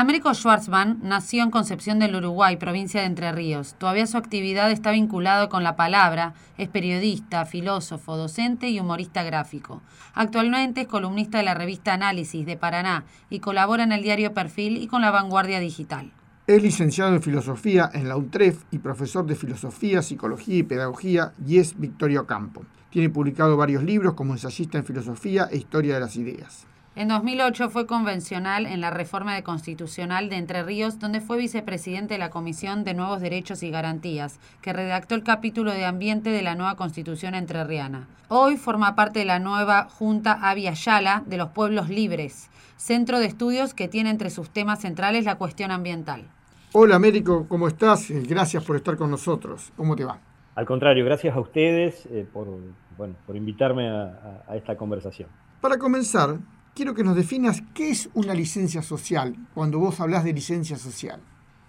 Américo Schwartzman nació en Concepción del Uruguay, provincia de Entre Ríos. Todavía su actividad está vinculada con la palabra, es periodista, filósofo, docente y humorista gráfico. Actualmente es columnista de la revista Análisis de Paraná y colabora en el diario Perfil y con la Vanguardia Digital. Es licenciado en Filosofía en la UTREF y profesor de Filosofía, Psicología y Pedagogía y es Victorio Campo. Tiene publicado varios libros como ensayista en Filosofía e Historia de las Ideas. En 2008 fue convencional en la reforma de constitucional de Entre Ríos, donde fue vicepresidente de la Comisión de Nuevos Derechos y Garantías, que redactó el capítulo de ambiente de la nueva constitución entrerriana. Hoy forma parte de la nueva Junta Avia Yala de los Pueblos Libres, centro de estudios que tiene entre sus temas centrales la cuestión ambiental. Hola Américo, ¿cómo estás? Gracias por estar con nosotros. ¿Cómo te va? Al contrario, gracias a ustedes eh, por, bueno, por invitarme a, a esta conversación. Para comenzar, quiero que nos definas qué es una licencia social cuando vos hablas de licencia social.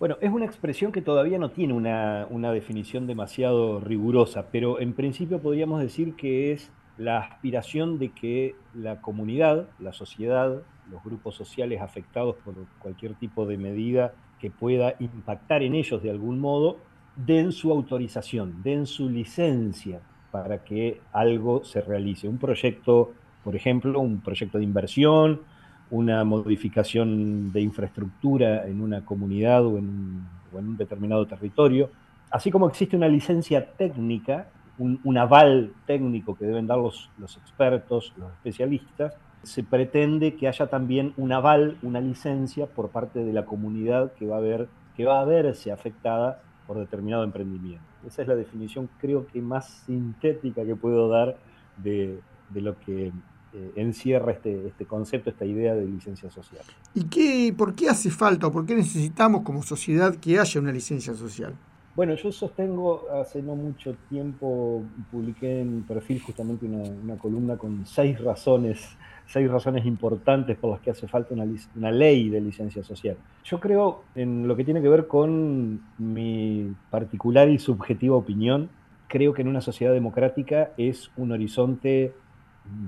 Bueno, es una expresión que todavía no tiene una, definición demasiado rigurosa, pero en principio podríamos decir que es la aspiración de que la comunidad, la sociedad, los grupos sociales afectados por cualquier tipo de medida que pueda impactar en ellos de algún modo, den su autorización, den su licencia para que algo se realice. Un proyecto por ejemplo, un proyecto de inversión, una modificación de infraestructura en una comunidad o en un, determinado territorio, así como existe una licencia técnica, un, aval técnico que deben dar los, expertos, los especialistas, se pretende que haya también un aval, una licencia por parte de la comunidad que va a, ver, que va a verse afectada por determinado emprendimiento. Esa es la definición creo que más sintética que puedo dar de, de lo que eh, encierra este, este concepto, esta idea de licencia social. ¿Y qué, por qué hace falta o por qué necesitamos como sociedad que haya una licencia social? Bueno, yo sostengo, hace no mucho tiempo publiqué en perfil justamente una, columna con seis razones, seis razones importantes por las que hace falta una, una, ley de licencia social. Yo creo en lo que tiene que ver con mi particular y subjetiva opinión, creo que en una sociedad democrática es un horizonte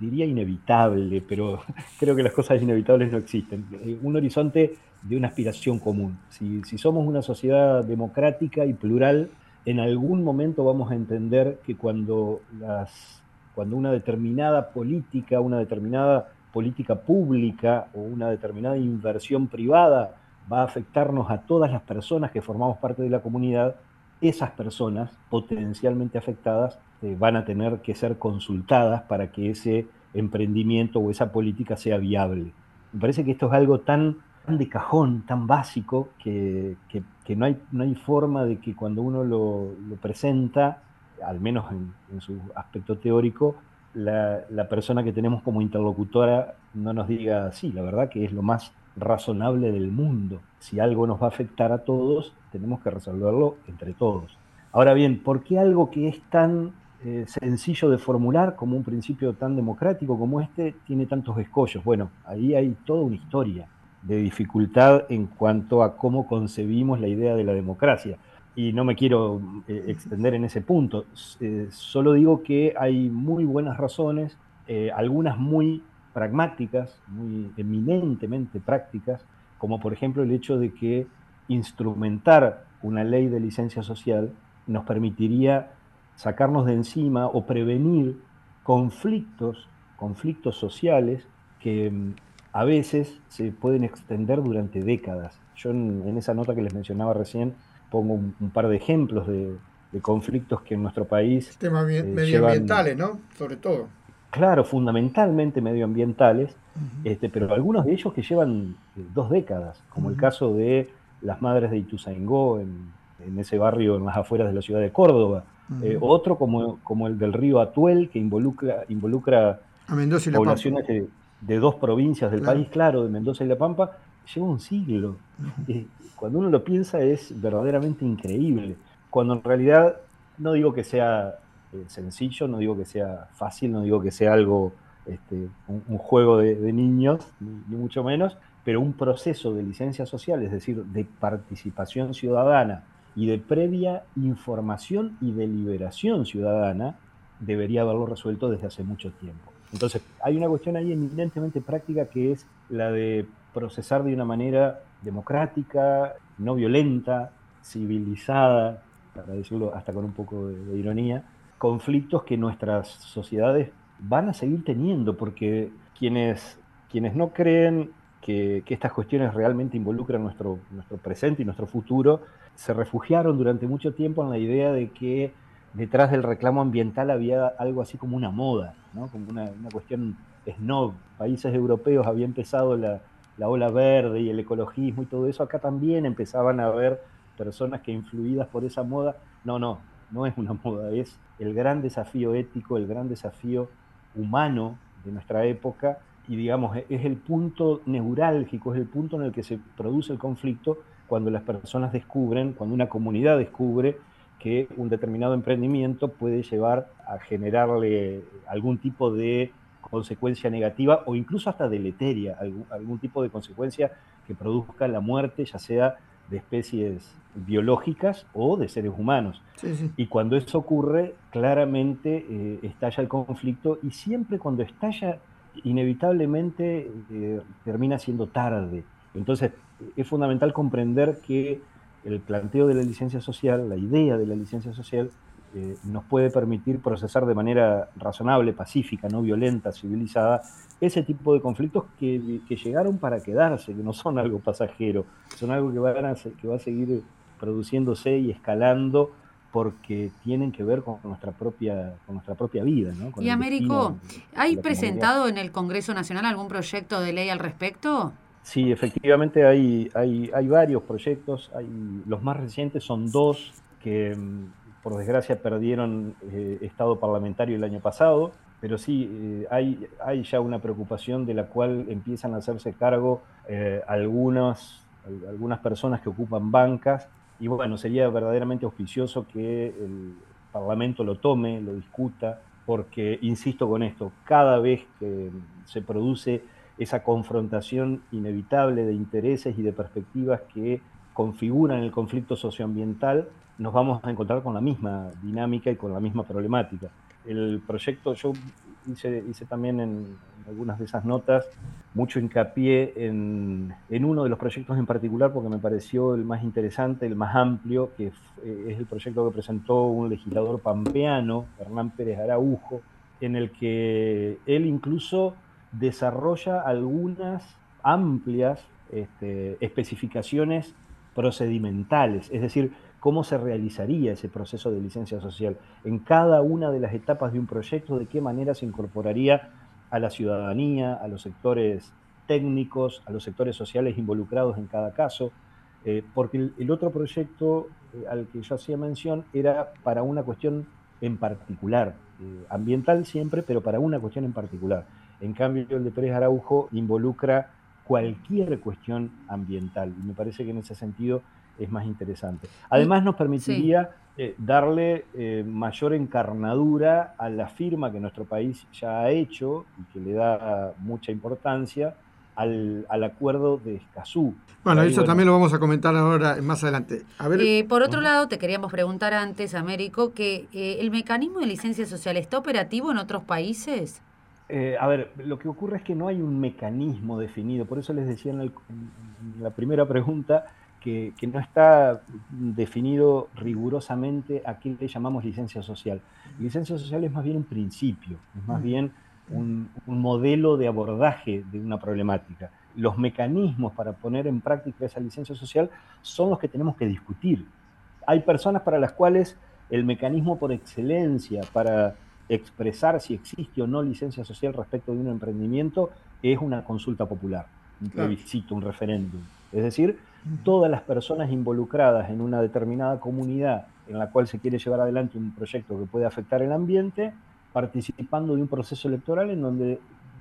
diría inevitable, pero creo que las cosas inevitables no existen. Eh, un horizonte de una aspiración común. Si, somos una sociedad democrática y plural, en algún momento vamos a entender que cuando, las, cuando una determinada política, una determinada política pública o una determinada inversión privada va a afectarnos a todas las personas que formamos parte de la comunidad, esas personas potencialmente afectadas eh, van a tener que ser consultadas para que ese emprendimiento o esa política sea viable. Me parece que esto es algo tan, de cajón, tan básico, que, no, hay, no hay forma de que cuando uno lo, presenta, al menos en, su aspecto teórico, la, la, persona que tenemos como interlocutora no nos diga, sí, la verdad que es lo más razonable del mundo. Si algo nos va a afectar a todos, tenemos que resolverlo entre todos. Ahora bien, ¿por qué algo que es tan eh, sencillo de formular como un principio tan democrático como este tiene tantos escollos? Bueno, ahí hay toda una historia de dificultad en cuanto a cómo concebimos la idea de la democracia. Y no me quiero eh, extender en ese punto, eh, solo digo que hay muy buenas razones, algunas muy pragmáticas, muy eminentemente prácticas, como por ejemplo el hecho de que instrumentar una ley de licencia social nos permitiría sacarnos de encima o prevenir conflictos, conflictos sociales que mm, a veces se pueden extender durante décadas. Yo en, esa nota que les mencionaba recién pongo un, par de ejemplos de, conflictos que en nuestro país... Temas eh, medioambientales, ¿no? Sobre todo claro, fundamentalmente medioambientales, este, pero algunos de ellos que llevan eh, dos décadas, como el caso de las madres de Ituzaingó, en, ese barrio en las afueras de la ciudad de Córdoba, eh, otro como, como, el del río Atuel, que involucra, involucra a Mendoza y poblaciones de, dos provincias del país, claro, de Mendoza y La Pampa, lleva un siglo. Eh, cuando uno lo piensa es verdaderamente increíble, cuando en realidad no digo que sea eh, sencillo, no digo que sea fácil, no digo que sea algo, este, un, juego de, niños, ni, mucho menos, pero un proceso de licencia social, es decir, de participación ciudadana y de previa información y deliberación ciudadana, debería haberlo resuelto desde hace mucho tiempo. Entonces, hay una cuestión ahí eminentemente práctica que es la de procesar de una manera democrática, no violenta, civilizada, para decirlo hasta con un poco de, ironía, conflictos que nuestras sociedades van a seguir teniendo, porque quienes, quienes no creen que, estas cuestiones realmente involucran nuestro, nuestro presente y nuestro futuro, se refugiaron durante mucho tiempo en la idea de que detrás del reclamo ambiental había algo así como una moda, ¿no? como una, una cuestión snob. Países europeos había empezado la, la ola verde y el ecologismo y todo eso, acá también empezaban a haber personas que influidas por esa moda, no, no, no es una moda, es el gran desafío ético, el gran desafío humano de nuestra época y digamos, es el punto neurálgico, es el punto en el que se produce el conflicto cuando las personas descubren, cuando una comunidad descubre que un determinado emprendimiento puede llevar a generarle algún tipo de consecuencia negativa o incluso hasta deleteria, algún, tipo de consecuencia que produzca la muerte, ya sea de especies biológicas o de seres humanos. Y cuando eso ocurre, claramente eh, estalla el conflicto y siempre cuando estalla, inevitablemente eh, termina siendo tarde. Entonces, es fundamental comprender que el planteo de la licencia social, la idea de la licencia social, eh, nos puede permitir procesar de manera razonable, pacífica, no violenta, civilizada, ese tipo de conflictos que, llegaron para quedarse, que no son algo pasajero, son algo que, que va a seguir produciéndose y escalando porque tienen que ver con nuestra propia, con nuestra propia vida. y Américo, ¿hay presentado en el Congreso Nacional algún proyecto de ley al respecto? Sí, efectivamente hay, hay, hay varios proyectos, hay, los más recientes son dos que mm, por desgracia perdieron eh, estado parlamentario el año pasado, pero sí eh, hay, ya una preocupación de la cual empiezan a hacerse cargo eh, algunas, algunas personas que ocupan bancas y bueno, sería verdaderamente auspicioso que el Parlamento lo tome, lo discuta, porque, insisto con esto, cada vez que se produce esa confrontación inevitable de intereses y de perspectivas que configuran el conflicto socioambiental, nos vamos a encontrar con la misma dinámica y con la misma problemática. El proyecto, yo hice, también en algunas de esas notas mucho hincapié en, uno de los proyectos en particular porque me pareció el más interesante, el más amplio, que es el proyecto que presentó un legislador pampeano, Hernán Pérez Araujo, en el que él incluso desarrolla algunas amplias este, especificaciones procedimentales, es decir, cómo se realizaría ese proceso de licencia social en cada una de las etapas de un proyecto, de qué manera se incorporaría a la ciudadanía, a los sectores técnicos, a los sectores sociales involucrados en cada caso, eh, porque el, otro proyecto eh, al que yo hacía mención era para una cuestión en particular, eh, ambiental siempre, pero para una cuestión en particular. En cambio, el de Pérez Araujo involucra cualquier cuestión ambiental y me parece que en ese sentido es más interesante. Además nos permitiría eh, darle eh, mayor encarnadura a la firma que nuestro país ya ha hecho y que le da mucha importancia al, acuerdo de Escazú. Bueno, eso también lo vamos a comentar ahora más adelante. Eh, por otro lado, te queríamos preguntar antes, Américo, que el mecanismo de licencia social está operativo en otros países. Eh, a ver, lo que ocurre es que no hay un mecanismo definido, por eso les decía en, la primera pregunta que, no está definido rigurosamente a qué le llamamos licencia social. Licencia social es más bien un principio, es más bien un, modelo de abordaje de una problemática. Los mecanismos para poner en práctica esa licencia social son los que tenemos que discutir. Hay personas para las cuales el mecanismo por excelencia para expresar si existe o no licencia social respecto de un emprendimiento es una consulta popular, un plebiscito, un referéndum. Es decir, todas las personas involucradas en una determinada comunidad en la cual se quiere llevar adelante un proyecto que puede afectar el ambiente, participando de un proceso electoral en donde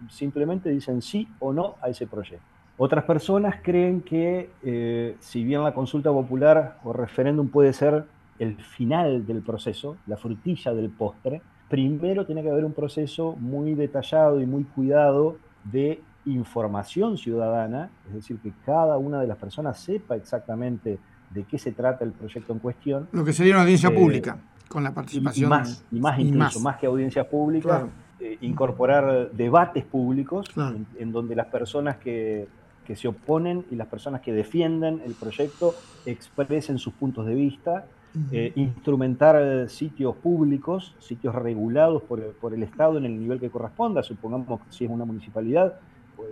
simplemente dicen sí o no a ese proyecto. Otras personas creen que eh, si bien la consulta popular o referéndum puede ser el final del proceso, la frutilla del postre, primero tiene que haber un proceso muy detallado y muy cuidado de información ciudadana, es decir, que cada una de las personas sepa exactamente de qué se trata el proyecto en cuestión. Lo que sería una audiencia eh, pública, con la participación. Y más, y más incluso, más. que audiencias públicas, eh, incorporar debates públicos en, donde las personas que, que se oponen y las personas que defienden el proyecto expresen sus puntos de vista eh, instrumentar sitios públicos, sitios regulados por, por, el Estado en el nivel que corresponda, supongamos que si es una municipalidad,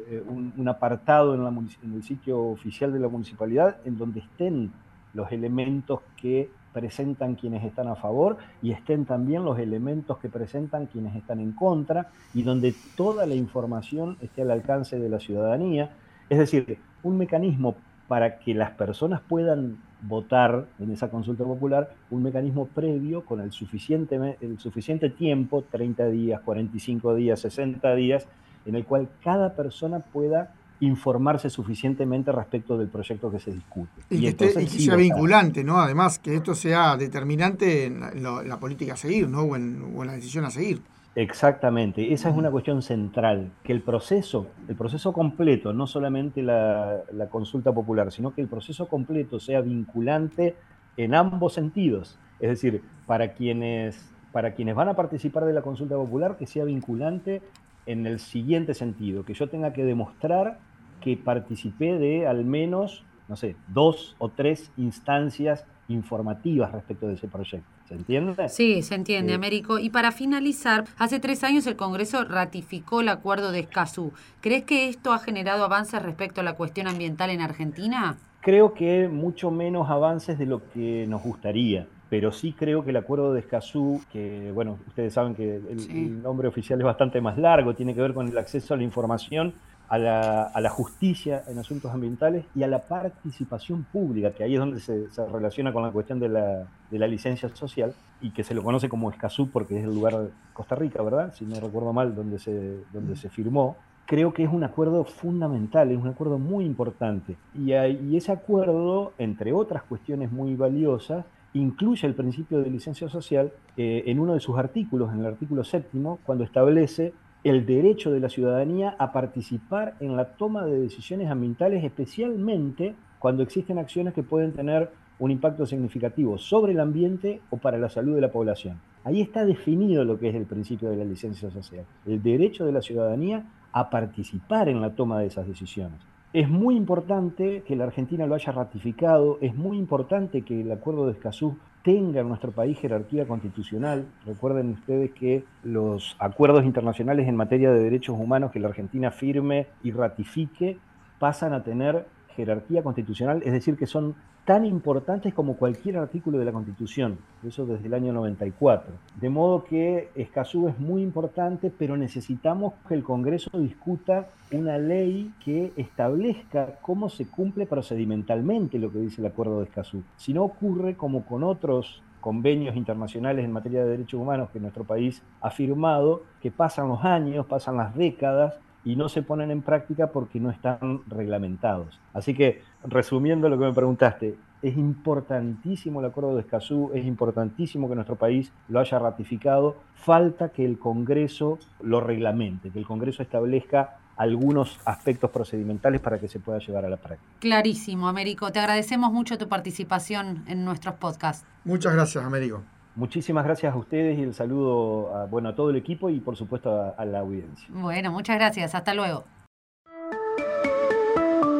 eh, un, apartado en, la, en, el sitio oficial de la municipalidad en donde estén los elementos que presentan quienes están a favor y estén también los elementos que presentan quienes están en contra y donde toda la información esté al alcance de la ciudadanía. Es decir, un mecanismo para que las personas puedan votar en esa consulta popular un mecanismo previo con el suficiente, el suficiente tiempo, 30 días, 45 días, 60 días, en el cual cada persona pueda informarse suficientemente respecto del proyecto que se discute. Y, que, sea vinculante, ¿no? Además, que esto sea determinante en la, política a seguir, ¿no? o en la decisión a seguir. Exactamente, esa es una cuestión central, que el proceso, el proceso completo, no solamente la, consulta popular, sino que el proceso completo sea vinculante en ambos sentidos. Es decir, para quienes, para quienes van a participar de la consulta popular, que sea vinculante en el siguiente sentido, que yo tenga que demostrar que participé de al menos, no sé, dos o tres instancias informativas respecto de ese proyecto. ¿Se entiende? Sí, se entiende, Américo. Y para finalizar, hace tres años el Congreso ratificó el acuerdo de Escazú. ¿Crees que esto ha generado avances respecto a la cuestión ambiental en Argentina? Creo que mucho menos avances de lo que nos gustaría pero sí creo que el acuerdo de Escazú, que bueno, ustedes saben que el, nombre oficial es bastante más largo, tiene que ver con el acceso a la información a la, justicia en asuntos ambientales y a la participación pública, que ahí es donde se, relaciona con la cuestión de la, licencia social y que se lo conoce como Escazú porque es el lugar de Costa Rica, ¿verdad? Si no recuerdo mal, donde se, donde se firmó. Creo que es un acuerdo fundamental, es un acuerdo muy importante. Y, y ese acuerdo, entre otras cuestiones muy valiosas, incluye el principio de licencia social eh, en uno de sus artículos, en el artículo séptimo, cuando establece el derecho de la ciudadanía a participar en la toma de decisiones ambientales, especialmente cuando existen acciones que pueden tener un impacto significativo sobre el ambiente o para la salud de la población. Ahí está definido lo que es el principio de la licencia social, el derecho de la ciudadanía a participar en la toma de esas decisiones. Es muy importante que la Argentina lo haya ratificado, es muy importante que el acuerdo de Escazú tenga en nuestro país jerarquía constitucional. Recuerden ustedes que los acuerdos internacionales en materia de derechos humanos que la Argentina firme y ratifique pasan a tener jerarquía constitucional, es decir, que son tan importantes como cualquier artículo de la Constitución, eso desde el año 94. De modo que Escazú es muy importante, pero necesitamos que el Congreso discuta una ley que establezca cómo se cumple procedimentalmente lo que dice el Acuerdo de Escazú. Si no ocurre como con otros convenios internacionales en materia de derechos humanos que nuestro país ha firmado, que pasan los años, pasan las décadas y no se ponen en práctica porque no están reglamentados. Así que, resumiendo lo que me preguntaste, es importantísimo el acuerdo de Escazú, es importantísimo que nuestro país lo haya ratificado, falta que el Congreso lo reglamente, que el Congreso establezca algunos aspectos procedimentales para que se pueda llevar a la práctica. Clarísimo, Américo. Te agradecemos mucho tu participación en nuestros podcasts. Muchas gracias, Américo. Muchísimas gracias a ustedes y el saludo a, bueno, a todo el equipo y por supuesto a, la audiencia. Bueno, muchas gracias. Hasta luego.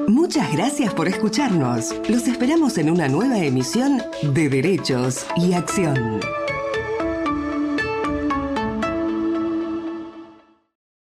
Muchas gracias por escucharnos. Los esperamos en una nueva emisión de Derechos y Acción.